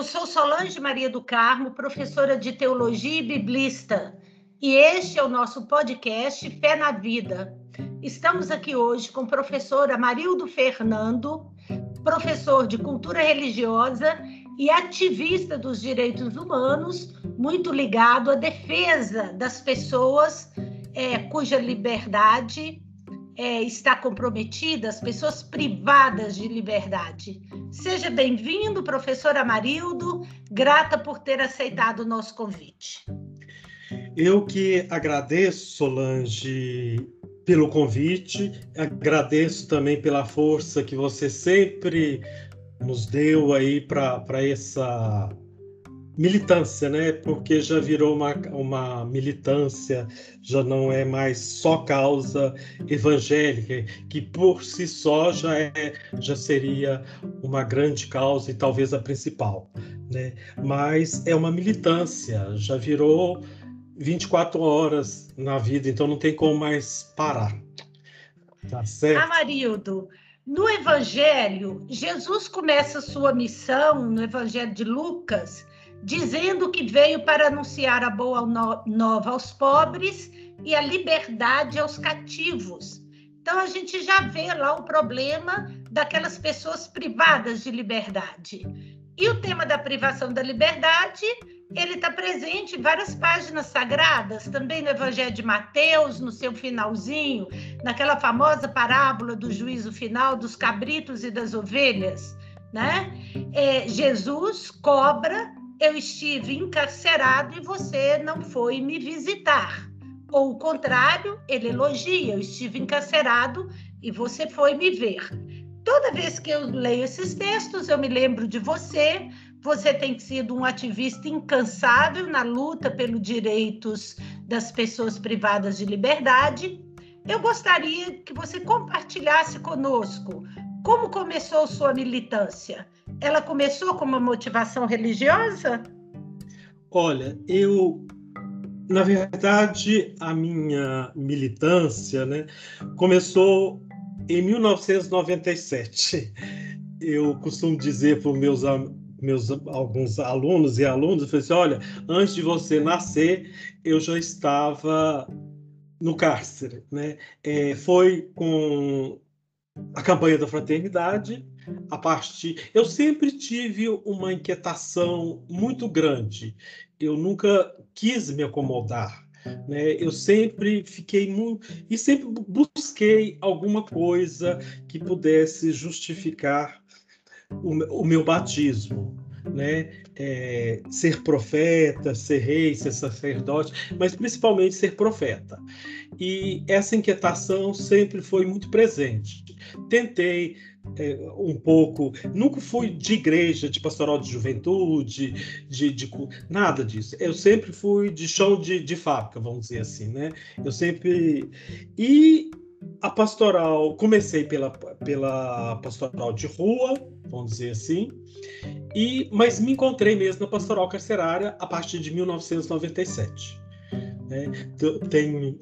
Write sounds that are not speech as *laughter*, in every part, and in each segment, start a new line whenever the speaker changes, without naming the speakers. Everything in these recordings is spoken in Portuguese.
Eu sou Solange Maria do Carmo, professora de teologia e biblista, e este é o nosso podcast Fé na Vida. Estamos aqui hoje com o professor Amarildo Fernando, professor de cultura religiosa e ativista dos direitos humanos, muito ligado à defesa das pessoas é, cuja liberdade é, está comprometida, as pessoas privadas de liberdade. Seja bem-vindo, professor Amarildo, grata por ter aceitado o nosso convite.
Eu que agradeço, Solange, pelo convite, agradeço também pela força que você sempre nos deu aí para essa militância, né? Porque já virou uma, uma militância, já não é mais só causa evangélica, que por si só já é, já seria uma grande causa e talvez a principal, né? Mas é uma militância, já virou 24 horas na vida, então não tem como mais parar.
Tá certo? Amarildo, no Evangelho, Jesus começa sua missão no Evangelho de Lucas dizendo que veio para anunciar a boa nova aos pobres e a liberdade aos cativos. Então a gente já vê lá o problema daquelas pessoas privadas de liberdade. E o tema da privação da liberdade, ele está presente em várias páginas sagradas, também no Evangelho de Mateus, no seu finalzinho, naquela famosa parábola do juízo final dos cabritos e das ovelhas, né? É, Jesus cobra eu estive encarcerado e você não foi me visitar. Ou o contrário, ele elogia, eu estive encarcerado e você foi me ver. Toda vez que eu leio esses textos, eu me lembro de você. Você tem sido um ativista incansável na luta pelos direitos das pessoas privadas de liberdade. Eu gostaria que você compartilhasse conosco como começou sua militância ela começou com uma motivação religiosa?
Olha, eu na verdade, a minha militância né, começou em 1997. Eu costumo dizer para os meus, meus alguns alunos e alunos, eu falei assim, olha, antes de você nascer, eu já estava no cárcere. Né? É, foi com a campanha da fraternidade, a partir. Eu sempre tive uma inquietação muito grande. Eu nunca quis me acomodar. Né? Eu sempre fiquei muito. e sempre busquei alguma coisa que pudesse justificar o, meu batismo. Né? É, ser profeta, ser rei, ser sacerdote, mas principalmente ser profeta. E essa inquietação sempre foi muito presente. Tentei é, um pouco. Nunca fui de igreja, de pastoral de juventude, de, de, nada disso. Eu sempre fui de chão de, de fábrica, vamos dizer assim, né? Eu sempre. E a pastoral, comecei pela, pela pastoral de rua, vamos dizer assim, e, mas me encontrei mesmo na pastoral carcerária a partir de 1997. Né? Tenho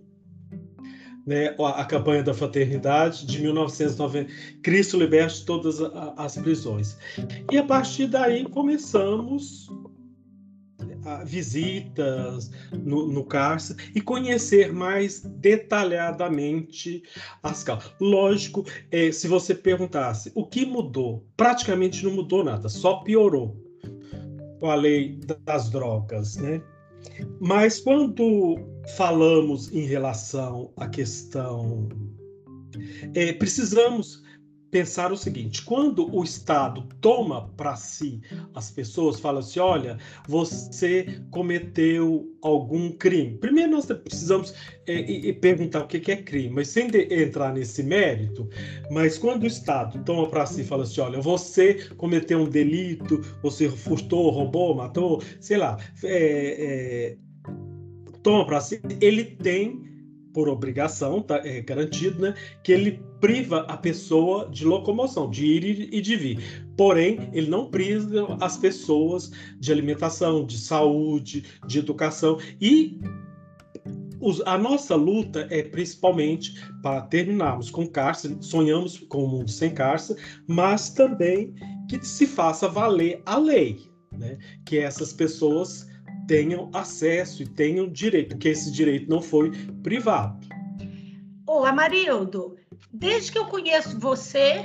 né, a, campanha da fraternidade de 1990, Cristo liberte todas as prisões. E a partir daí começamos visitas no, no cárcere e conhecer mais detalhadamente as causas. Lógico, é, se você perguntasse o que mudou, praticamente não mudou nada, só piorou com a lei das drogas, né? Mas quando falamos em relação à questão, é, precisamos pensar o seguinte: quando o Estado toma para si as pessoas, fala assim, olha, você cometeu algum crime. Primeiro nós precisamos é, perguntar o que é crime, mas sem entrar nesse mérito. Mas quando o Estado toma para si, fala assim, olha, você cometeu um delito, você furtou, roubou, matou, sei lá, é, é, toma para si, ele tem por obrigação, tá, é garantido, né, que ele priva a pessoa de locomoção, de ir e de vir. Porém, ele não priva as pessoas de alimentação, de saúde, de educação e a nossa luta é principalmente para terminarmos com cárcere, sonhamos com um mundo sem cárcere, mas também que se faça valer a lei. né? que essas pessoas tenham acesso e tenham direito, porque esse direito não foi privado.
Ô, Amarildo, desde que eu conheço você,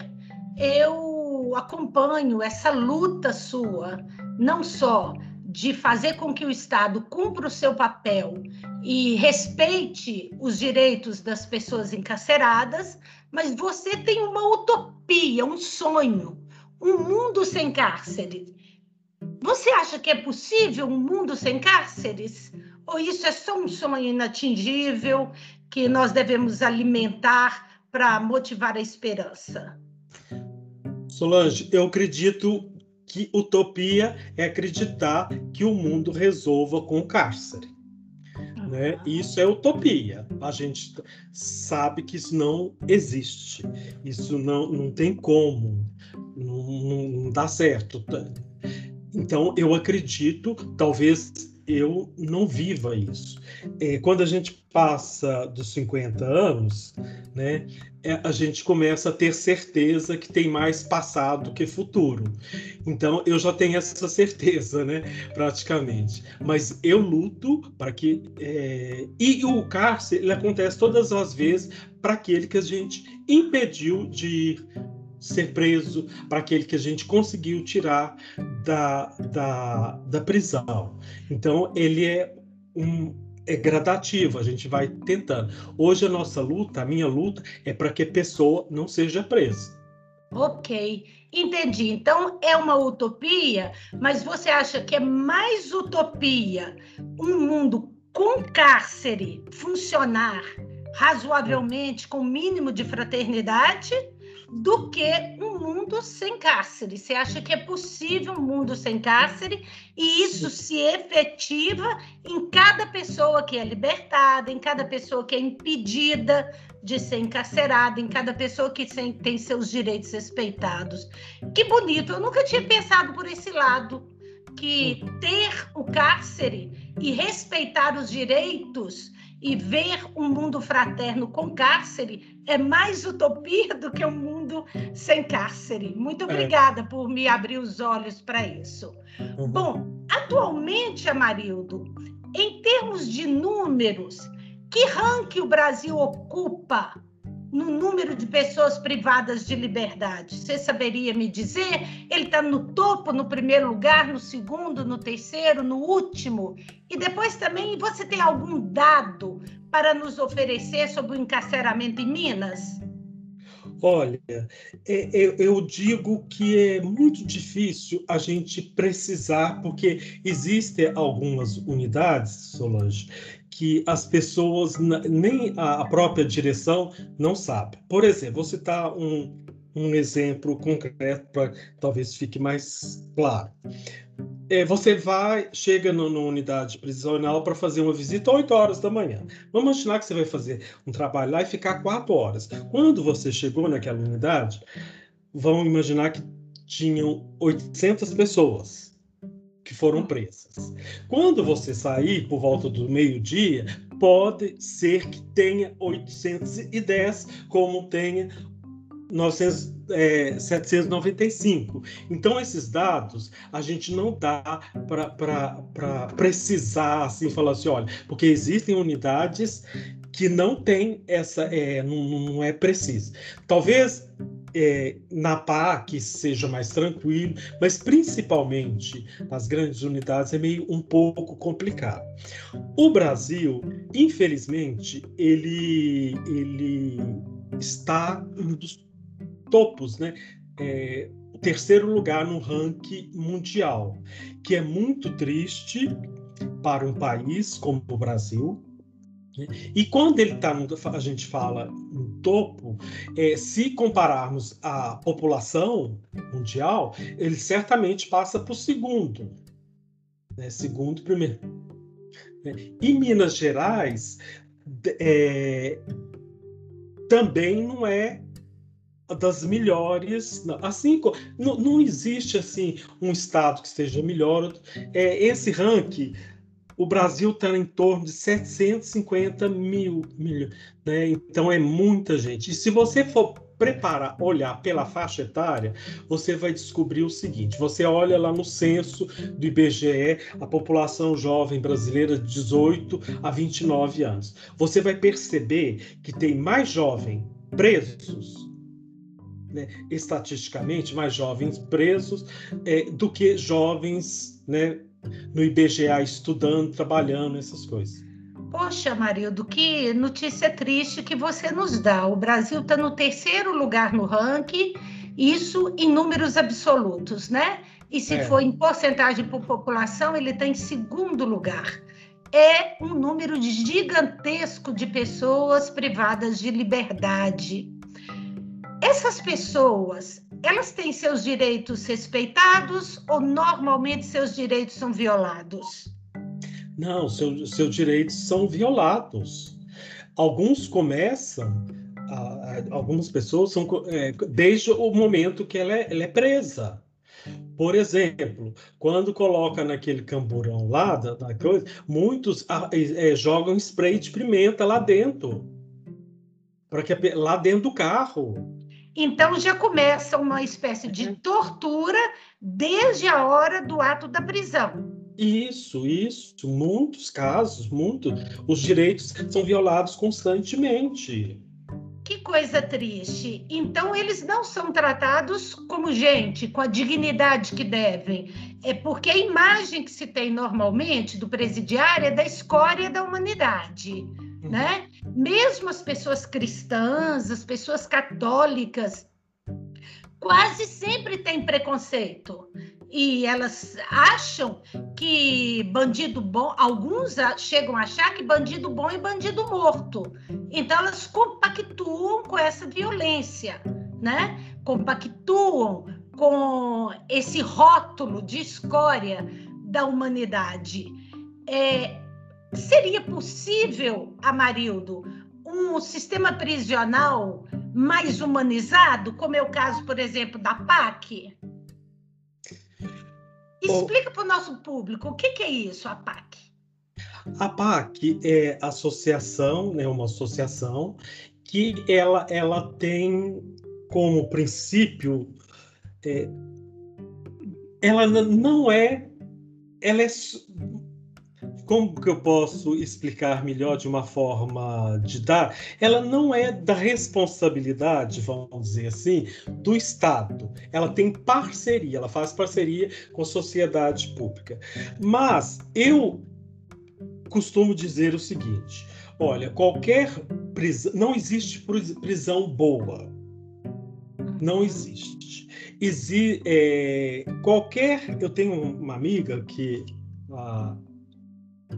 eu acompanho essa luta sua, não só de fazer com que o Estado cumpra o seu papel e respeite os direitos das pessoas encarceradas, mas você tem uma utopia, um sonho, um mundo sem cárceres. Você acha que é possível um mundo sem cárceres? Ou isso é só um sonho inatingível que nós devemos alimentar para motivar a esperança?
Solange, eu acredito que utopia é acreditar que o mundo resolva com o cárcere. Né? Isso é utopia. A gente sabe que isso não existe. Isso não, não tem como. Não, não dá certo. Então, eu acredito, talvez eu não viva isso. É, quando a gente passa dos 50 anos, né, é, a gente começa a ter certeza que tem mais passado que futuro. Então, eu já tenho essa certeza, né, praticamente. Mas eu luto para que. É... E o cárcere ele acontece todas as vezes para aquele que a gente impediu de ir ser preso, para aquele que a gente conseguiu tirar da, da, da prisão. Então, ele é um, é gradativo, a gente vai tentando. Hoje a nossa luta, a minha luta, é para que a pessoa não seja presa.
Ok, entendi. Então é uma utopia, mas você acha que é mais utopia um mundo com cárcere funcionar razoavelmente, com mínimo de fraternidade, do que um mundo sem cárcere. Você acha que é possível um mundo sem cárcere e isso se efetiva em cada pessoa que é libertada, em cada pessoa que é impedida de ser encarcerada, em cada pessoa que tem seus direitos respeitados. Que bonito! Eu nunca tinha pensado por esse lado que ter o cárcere e respeitar os direitos e ver um mundo fraterno com cárcere é mais utopia do que um mundo sem cárcere. Muito é. obrigada é. por me abrir os olhos para isso. Uhum. Bom, atualmente, Amarildo, em termos de números, que ranking o Brasil ocupa no número de pessoas privadas de liberdade? Você saberia me dizer? Ele está no topo, no primeiro lugar, no segundo, no terceiro, no último? E depois também, você tem algum dado para nos oferecer sobre o encarceramento em Minas?
Olha, eu digo que é muito difícil a gente precisar, porque existem algumas unidades, Solange, que as pessoas, nem a própria direção, não sabe. Por exemplo, vou citar um, um exemplo concreto para talvez fique mais claro. É, você vai, chega numa unidade prisional para fazer uma visita 8 horas da manhã. Vamos imaginar que você vai fazer um trabalho lá e ficar 4 horas. Quando você chegou naquela unidade, vamos imaginar que tinham 800 pessoas que foram presas. Quando você sair por volta do meio-dia, pode ser que tenha 810, como tenha 900, é, 795. Então, esses dados a gente não dá para precisar, assim, falar assim, olha, porque existem unidades que não tem essa, é, não, não é preciso. Talvez é, na PAC seja mais tranquilo, mas principalmente nas grandes unidades é meio um pouco complicado. O Brasil, infelizmente, ele, ele está um dos topos, né? É, o terceiro lugar no ranking mundial, que é muito triste para um país como o Brasil, e quando ele está, a gente fala em topo, é, se compararmos a população mundial, ele certamente passa o segundo, né? segundo, primeiro. E Minas Gerais é, também não é das melhores, assim não, não existe assim um estado que esteja melhor. É, esse ranking o Brasil está em torno de 750 mil, mil né? então é muita gente. E se você for preparar, olhar pela faixa etária, você vai descobrir o seguinte: você olha lá no censo do IBGE, a população jovem brasileira de 18 a 29 anos. Você vai perceber que tem mais jovem presos né, estatisticamente mais jovens presos é, do que jovens né, no IBGA estudando, trabalhando, essas coisas.
Poxa, Marildo, que notícia triste que você nos dá. O Brasil está no terceiro lugar no ranking, isso em números absolutos, né? E se é. for em porcentagem por população, ele está em segundo lugar. É um número gigantesco de pessoas privadas de liberdade. Essas pessoas, elas têm seus direitos respeitados ou normalmente seus direitos são violados?
Não, seu, seus direitos são violados. Alguns começam, algumas pessoas são é, desde o momento que ela é, ela é presa. Por exemplo, quando coloca naquele camburão lá da, da coisa, muitos é, jogam spray de pimenta lá dentro, para que lá dentro do carro.
Então já começa uma espécie de uhum. tortura desde a hora do ato da prisão.
Isso, isso. Muitos casos, muito. Os direitos são violados constantemente.
Que coisa triste. Então, eles não são tratados como gente, com a dignidade que devem. É porque a imagem que se tem normalmente do presidiário é da escória da humanidade né? Mesmo as pessoas cristãs, as pessoas católicas, quase sempre têm preconceito. E elas acham que bandido bom, alguns chegam a achar que bandido bom é bandido morto. Então elas compactuam com essa violência, né? Compactuam com esse rótulo de escória da humanidade. É, Seria possível, Amarildo, um sistema prisional mais humanizado, como é o caso, por exemplo, da PAC? Explica para o nosso público o que, que, é isso, a PAC.
A PAC é associação, né, uma associação que ela, ela tem como princípio, é, ela não é, ela é como que eu posso explicar melhor de uma forma de dar? Ela não é da responsabilidade, vamos dizer assim, do Estado. Ela tem parceria, ela faz parceria com a sociedade pública. Mas eu costumo dizer o seguinte: olha, qualquer prisão, não existe prisão boa. Não existe. Exi, é, qualquer. Eu tenho uma amiga que.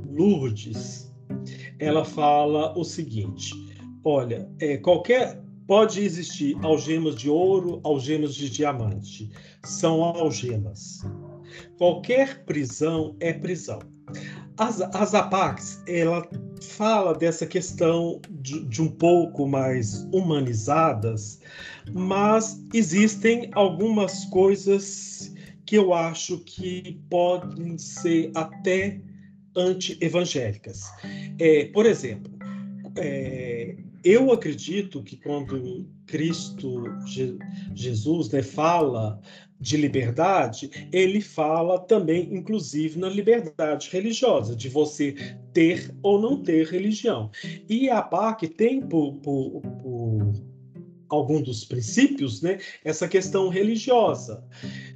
Lourdes, ela fala o seguinte: olha, é, qualquer pode existir algemas de ouro, algemas de diamante, são algemas. Qualquer prisão é prisão. As, as APACs, ela fala dessa questão de, de um pouco mais humanizadas, mas existem algumas coisas que eu acho que podem ser até anti-evangélicas. É, por exemplo, é, eu acredito que quando Cristo Je Jesus né, fala de liberdade, ele fala também, inclusive, na liberdade religiosa, de você ter ou não ter religião. E a PAC tem por, por, por algum dos princípios né, essa questão religiosa.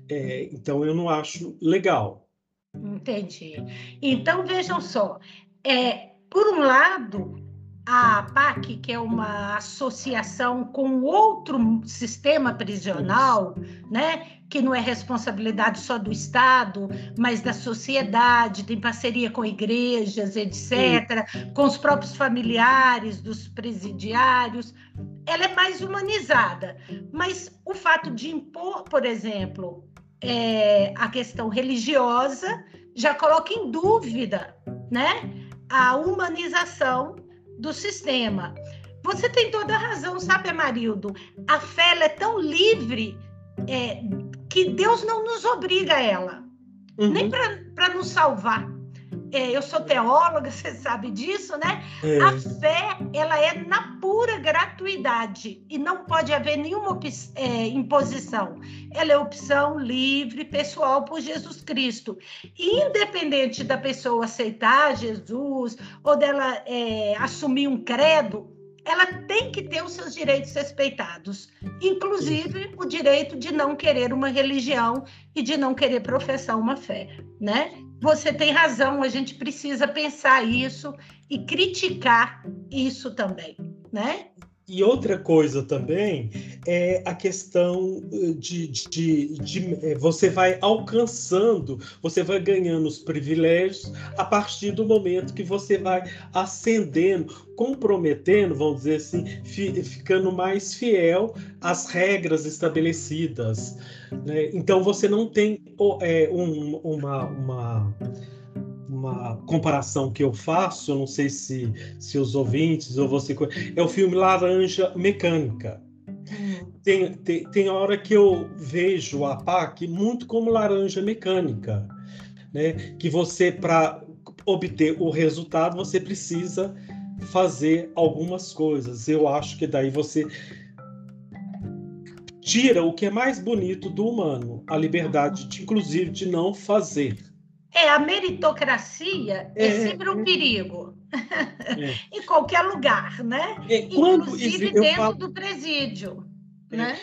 É, então, eu não acho legal.
Entendi. Então, vejam só. É, por um lado, a PAC, que é uma associação com outro sistema prisional, né, que não é responsabilidade só do Estado, mas da sociedade, tem parceria com igrejas, etc., Sim. com os próprios familiares dos presidiários, ela é mais humanizada. Mas o fato de impor, por exemplo, é, a questão religiosa já coloca em dúvida né, a humanização do sistema. Você tem toda a razão, sabe, Amarildo? A fé é tão livre é, que Deus não nos obriga a ela, uhum. nem para nos salvar. É, eu sou teóloga, *laughs* você sabe disso, né? É. A fé, ela é na pura gratuidade e não pode haver nenhuma é, imposição. Ela é opção livre, pessoal por Jesus Cristo. Independente da pessoa aceitar Jesus ou dela é, assumir um credo, ela tem que ter os seus direitos respeitados, inclusive o direito de não querer uma religião e de não querer professar uma fé, né? Você tem razão, a gente precisa pensar isso e criticar isso também, né?
E outra coisa também é a questão eh, de, de, de, eh, você vai alcançando, você vai ganhando os privilégios a partir do momento que você vai ascendendo, comprometendo, vamos dizer assim, fi, ficando mais fiel às regras estabelecidas. Né? Então você não tem é, um, uma, uma uma comparação que eu faço, eu não sei se, se os ouvintes ou você. É o filme Laranja Mecânica. Hum. Tem, tem, tem hora que eu vejo a PAC muito como laranja mecânica, né? que você, para obter o resultado, você precisa fazer algumas coisas. Eu acho que daí você tira o que é mais bonito do humano, a liberdade, de, inclusive, de não fazer.
É, a meritocracia é, é sempre um perigo. É. *laughs* em qualquer lugar, né? É, Inclusive dentro falo, do presídio. É, né?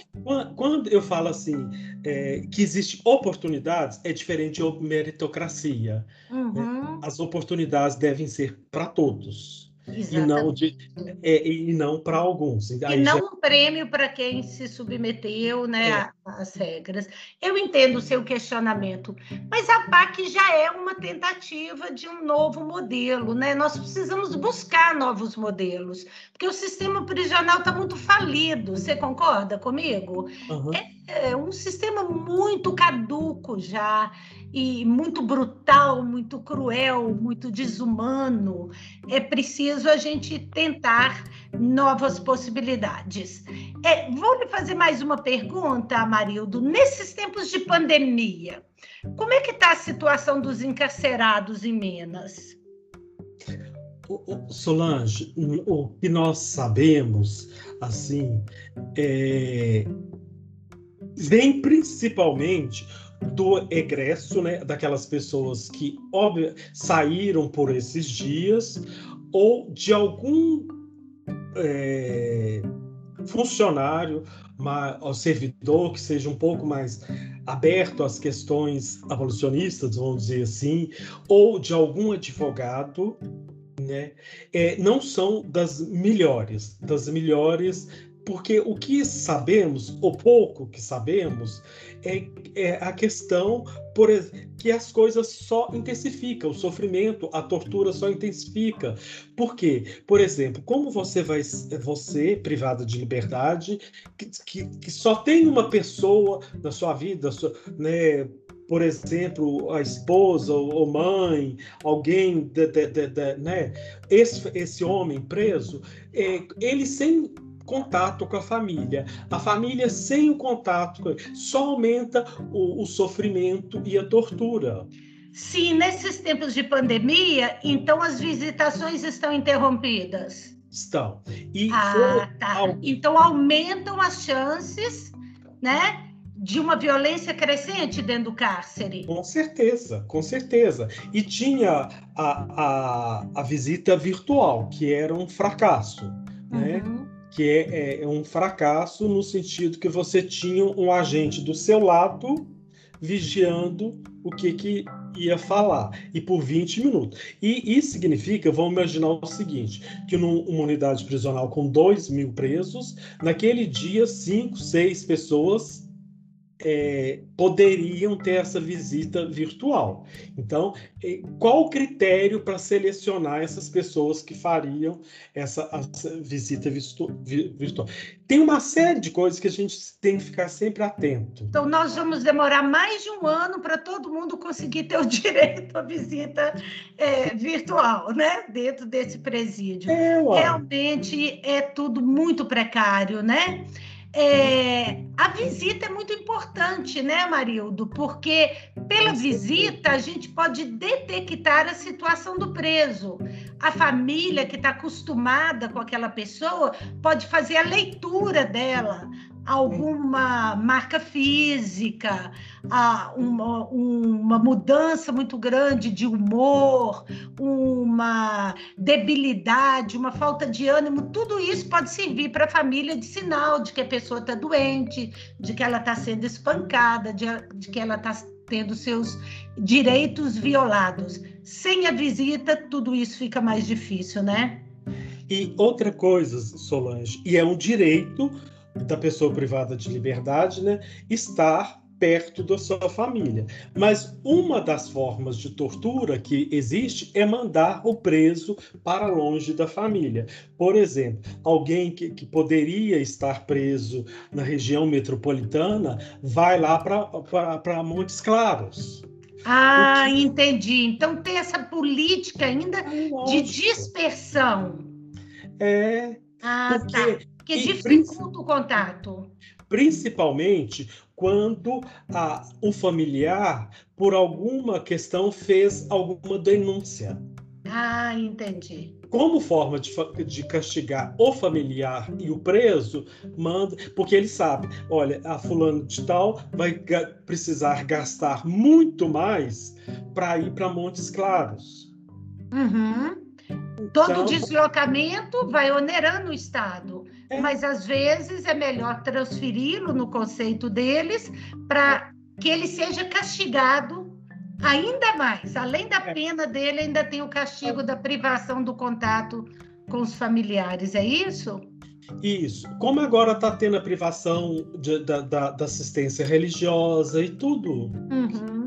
Quando eu falo assim, é, que existe oportunidades, é diferente de meritocracia. Né? Uhum. As oportunidades devem ser para todos. Exatamente. E não, de, é, e não para alguns.
E não já... um prêmio para quem se submeteu né, às regras. Eu entendo o seu questionamento, mas a PAC já é uma tentativa de um novo modelo. Né? Nós precisamos buscar novos modelos, porque o sistema prisional está muito falido. Você concorda comigo? Uhum. É, é um sistema muito caduco já e muito brutal, muito cruel, muito desumano. É preciso a gente tentar novas possibilidades. É, vou lhe fazer mais uma pergunta, Amarildo. Nesses tempos de pandemia, como é que está a situação dos encarcerados em Minas?
Solange, o que nós sabemos, assim, é, vem principalmente do egresso, né, daquelas pessoas que óbvio, saíram por esses dias, ou de algum é, funcionário, uma, servidor que seja um pouco mais aberto às questões abolicionistas, vamos dizer assim, ou de algum advogado, né, é, não são das melhores, das melhores porque o que sabemos, ou pouco que sabemos, é, é a questão por, que as coisas só intensificam, o sofrimento, a tortura só intensifica. Por quê? Por exemplo, como você vai, você privado de liberdade, que, que, que só tem uma pessoa na sua vida, sua, né, por exemplo, a esposa ou mãe, alguém, de, de, de, né? esse, esse homem preso, é, ele sem contato com a família. A família sem o contato só aumenta o, o sofrimento e a tortura.
Sim, nesses tempos de pandemia, então as visitações estão interrompidas.
Estão.
E ah, tá. Então aumentam as chances, né? de uma violência crescente dentro do cárcere.
Com certeza, com certeza. E tinha a, a, a visita virtual, que era um fracasso. Né? Que é, é um fracasso no sentido que você tinha um agente do seu lado vigiando o que, que ia falar, e por 20 minutos. E isso significa, vamos imaginar o seguinte, que numa unidade prisional com 2 mil presos, naquele dia, cinco, seis pessoas é, poderiam ter essa visita virtual. Então, qual o critério para selecionar essas pessoas que fariam essa, essa visita virtual? Tem uma série de coisas que a gente tem que ficar sempre atento.
Então, nós vamos demorar mais de um ano para todo mundo conseguir ter o *laughs* direito à visita é, virtual, né? Dentro desse presídio. É, Realmente é tudo muito precário, né? É, a visita é muito importante, né, Marildo? Porque pela visita a gente pode detectar a situação do preso. A família que está acostumada com aquela pessoa pode fazer a leitura dela, alguma marca física, uma, uma mudança muito grande de humor, uma debilidade, uma falta de ânimo, tudo isso pode servir para a família de sinal de que a pessoa está doente, de que ela está sendo espancada, de, de que ela está tendo seus direitos violados. Sem a visita, tudo isso fica mais difícil, né?
E outra coisa, Solange, e é um direito da pessoa privada de liberdade, né, estar perto da sua família. Mas uma das formas de tortura que existe é mandar o preso para longe da família. Por exemplo, alguém que, que poderia estar preso na região metropolitana vai lá para Montes Claros.
Ah, que... entendi. Então tem essa política ainda de dispersão.
É.
Ah, porque... tá que dificulta o contato.
Principalmente quando a, o familiar, por alguma questão, fez alguma denúncia.
Ah, entendi.
Como forma de, de, castigar o familiar e o preso, manda, porque ele sabe, olha, a fulano de tal vai ga precisar gastar muito mais para ir para Montes Claros.
Uhum. Todo então, deslocamento vai onerando o Estado. É. Mas às vezes é melhor transferi-lo no conceito deles para que ele seja castigado ainda mais. Além da é. pena dele, ainda tem o castigo da privação do contato com os familiares. É isso?
Isso. Como agora está tendo a privação de, da, da, da, assistência religiosa e tudo.
Uhum.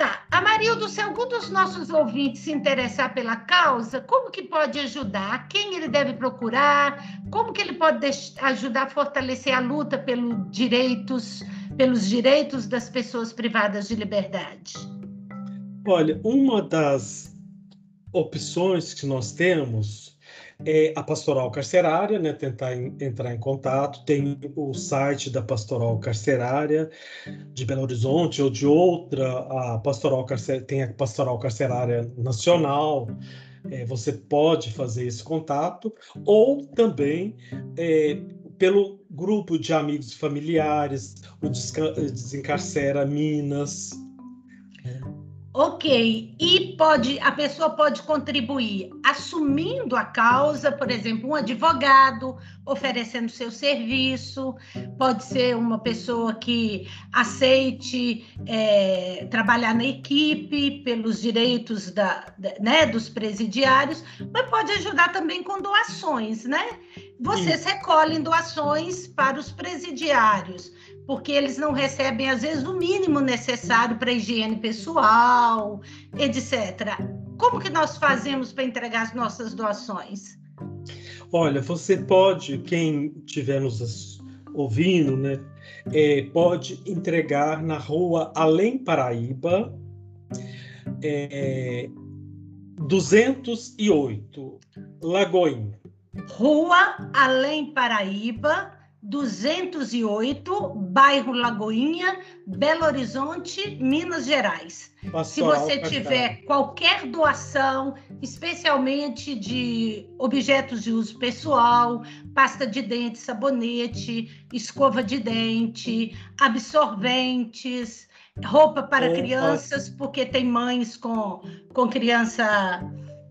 Tá. Amarildo, se algum dos nossos ouvintes se interessar pela causa, como que pode ajudar? Quem ele deve procurar? Como que ele pode ajudar a fortalecer a luta pelos direitos, pelos direitos das pessoas privadas de liberdade?
Olha, uma das opções que nós temos é a pastoral carcerária, né, tentar em, entrar em contato. Tem o site da pastoral carcerária de Belo Horizonte ou de outra, a pastoral carcer, tem a pastoral carcerária nacional. É, você pode fazer esse contato ou também é, pelo grupo de amigos e familiares, o Desencarcera Minas.
Ok, e pode a pessoa pode contribuir assumindo a causa, por exemplo, um advogado oferecendo seu serviço, pode ser uma pessoa que aceite é, trabalhar na equipe pelos direitos da, da, né, dos presidiários, mas pode ajudar também com doações, né? Vocês recolhem doações para os presidiários porque eles não recebem, às vezes, o mínimo necessário para higiene pessoal, etc. Como que nós fazemos para entregar as nossas doações?
Olha, você pode, quem estiver nos ouvindo, né, é, pode entregar na rua Além Paraíba, é, 208, Lagoinha.
Rua Além Paraíba, 208, bairro Lagoinha, Belo Horizonte, Minas Gerais. Pastoral, Se você tiver qualquer doação, especialmente de objetos de uso pessoal, pasta de dente, sabonete, escova de dente, absorventes, roupa para crianças, porque tem mães com, com criança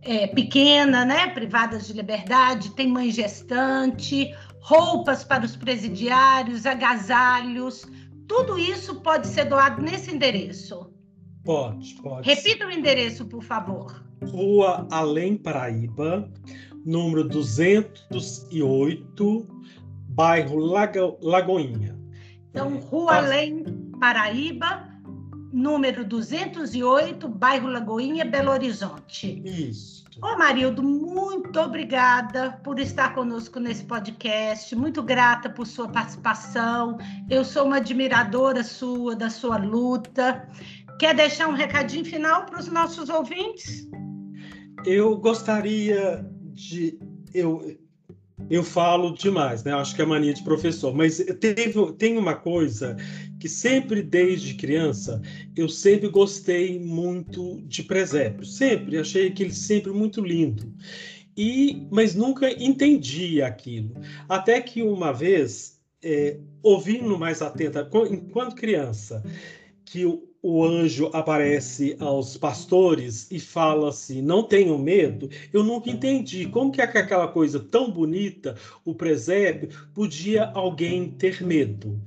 é, pequena, né, privadas de liberdade, tem mãe gestante, roupas para os presidiários, agasalhos, tudo isso pode ser doado nesse endereço?
Pode, pode.
Repita o endereço, por favor.
Rua Além Paraíba, número 208, bairro Lago, Lagoinha.
Então, Rua Além Paraíba, número 208, bairro Lagoinha, Belo Horizonte.
Isso.
Ô, Marildo, muito obrigada por estar conosco nesse podcast. Muito grata por sua participação. Eu sou uma admiradora sua, da sua luta. Quer deixar um recadinho final para os nossos ouvintes?
Eu gostaria de. Eu, eu falo demais, né? Acho que é mania de professor, mas teve, tem uma coisa que sempre desde criança eu sempre gostei muito de presépio, sempre achei aquele sempre muito lindo. E mas nunca entendi aquilo. Até que uma vez, é, ouvindo mais atenta, enquanto criança, que o anjo aparece aos pastores e fala assim: não tenham medo. Eu nunca entendi como que aquela coisa tão bonita, o presépio, podia alguém ter medo.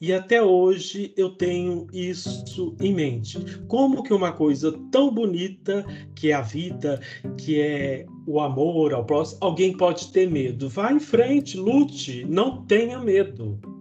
E até hoje eu tenho isso em mente. Como que uma coisa tão bonita, que é a vida, que é o amor ao próximo, alguém pode ter medo? Vá em frente, lute, não tenha medo.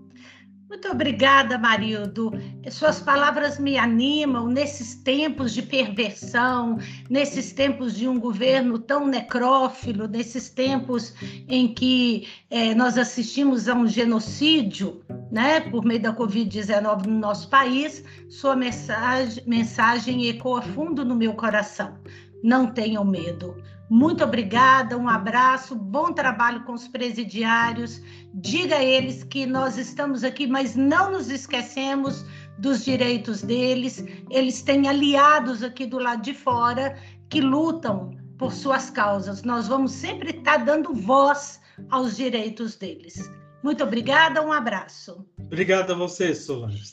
Muito obrigada, Marildo. Suas palavras me animam nesses tempos de perversão, nesses tempos de um governo tão necrófilo, nesses tempos em que é, nós assistimos a um genocídio, né, por meio da Covid-19 no nosso país. Sua mensagem, mensagem ecoa fundo no meu coração. Não tenham medo. Muito obrigada, um abraço, bom trabalho com os presidiários. Diga a eles que nós estamos aqui, mas não nos esquecemos dos direitos deles. Eles têm aliados aqui do lado de fora que lutam por suas causas. Nós vamos sempre estar dando voz aos direitos deles. Muito obrigada, um abraço.
Obrigada a você, Solange.